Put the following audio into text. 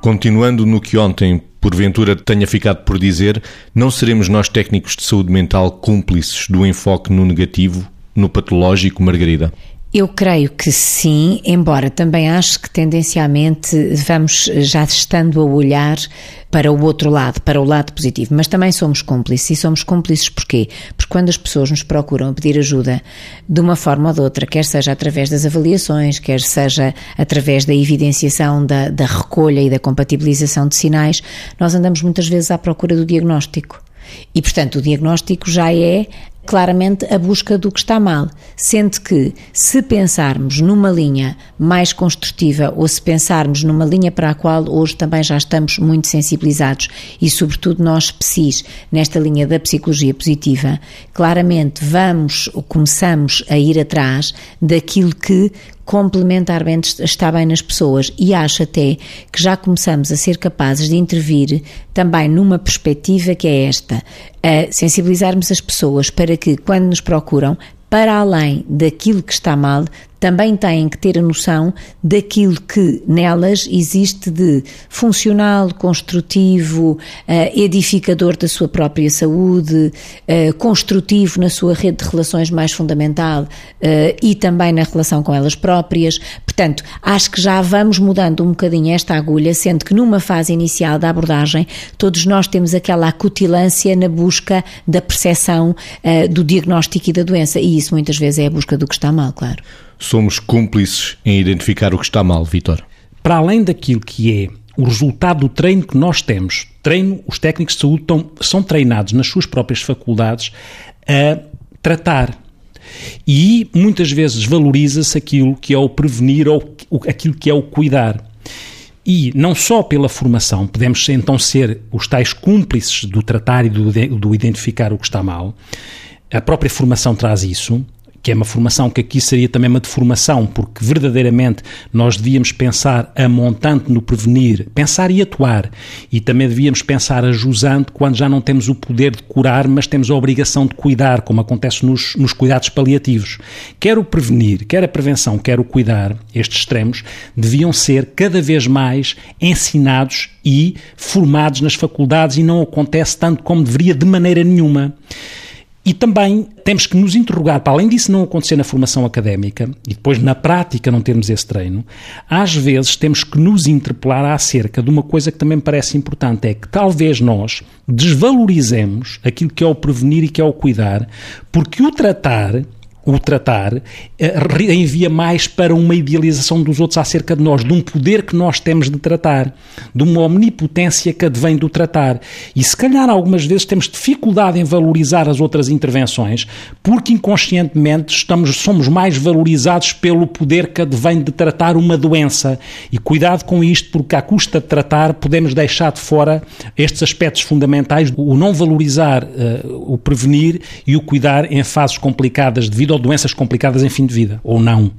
Continuando no que ontem, porventura, tenha ficado por dizer, não seremos nós técnicos de saúde mental cúmplices do enfoque no negativo, no patológico, Margarida? Eu creio que sim, embora também acho que tendencialmente vamos já estando a olhar para o outro lado, para o lado positivo, mas também somos cúmplices. E somos cúmplices porquê? Porque quando as pessoas nos procuram pedir ajuda de uma forma ou de outra, quer seja através das avaliações, quer seja através da evidenciação da, da recolha e da compatibilização de sinais, nós andamos muitas vezes à procura do diagnóstico. E, portanto, o diagnóstico já é claramente a busca do que está mal, sendo que se pensarmos numa linha mais construtiva ou se pensarmos numa linha para a qual hoje também já estamos muito sensibilizados e sobretudo nós psis nesta linha da psicologia positiva, claramente vamos ou começamos a ir atrás daquilo que complementarmente está bem nas pessoas. E acho até que já começamos a ser capazes de intervir também numa perspectiva que é esta, a sensibilizarmos as pessoas para que quando nos procuram para além daquilo que está mal, também têm que ter a noção daquilo que nelas existe de funcional, construtivo, eh, edificador da sua própria saúde, eh, construtivo na sua rede de relações mais fundamental eh, e também na relação com elas próprias. Portanto, acho que já vamos mudando um bocadinho esta agulha, sendo que numa fase inicial da abordagem, todos nós temos aquela acutilância na busca da percepção do diagnóstico e da doença, e isso muitas vezes é a busca do que está mal, claro somos cúmplices em identificar o que está mal, Vitor? Para além daquilo que é o resultado do treino que nós temos, treino, os técnicos de saúde estão, são treinados nas suas próprias faculdades a tratar. E muitas vezes valoriza-se aquilo que é o prevenir ou aquilo que é o cuidar. E não só pela formação, podemos então ser os tais cúmplices do tratar e do, do identificar o que está mal, a própria formação traz isso, que é uma formação que aqui seria também uma deformação, porque verdadeiramente nós devíamos pensar a montante no prevenir, pensar e atuar, e também devíamos pensar a jusante quando já não temos o poder de curar, mas temos a obrigação de cuidar, como acontece nos, nos cuidados paliativos. Quer o prevenir, quer a prevenção, quer o cuidar, estes extremos, deviam ser cada vez mais ensinados e formados nas faculdades e não acontece tanto como deveria de maneira nenhuma. E também temos que nos interrogar, para além disso não acontecer na formação académica e depois na prática não termos esse treino, às vezes temos que nos interpelar acerca de uma coisa que também me parece importante, é que talvez nós desvalorizemos aquilo que é o prevenir e que é o cuidar, porque o tratar o tratar, eh, envia mais para uma idealização dos outros acerca de nós, de um poder que nós temos de tratar, de uma omnipotência que advém do tratar. E se calhar algumas vezes temos dificuldade em valorizar as outras intervenções, porque inconscientemente estamos, somos mais valorizados pelo poder que advém de tratar uma doença. E cuidado com isto, porque à custa de tratar podemos deixar de fora estes aspectos fundamentais, o não valorizar uh, o prevenir e o cuidar em fases complicadas de vida ou doenças complicadas em fim de vida, ou não.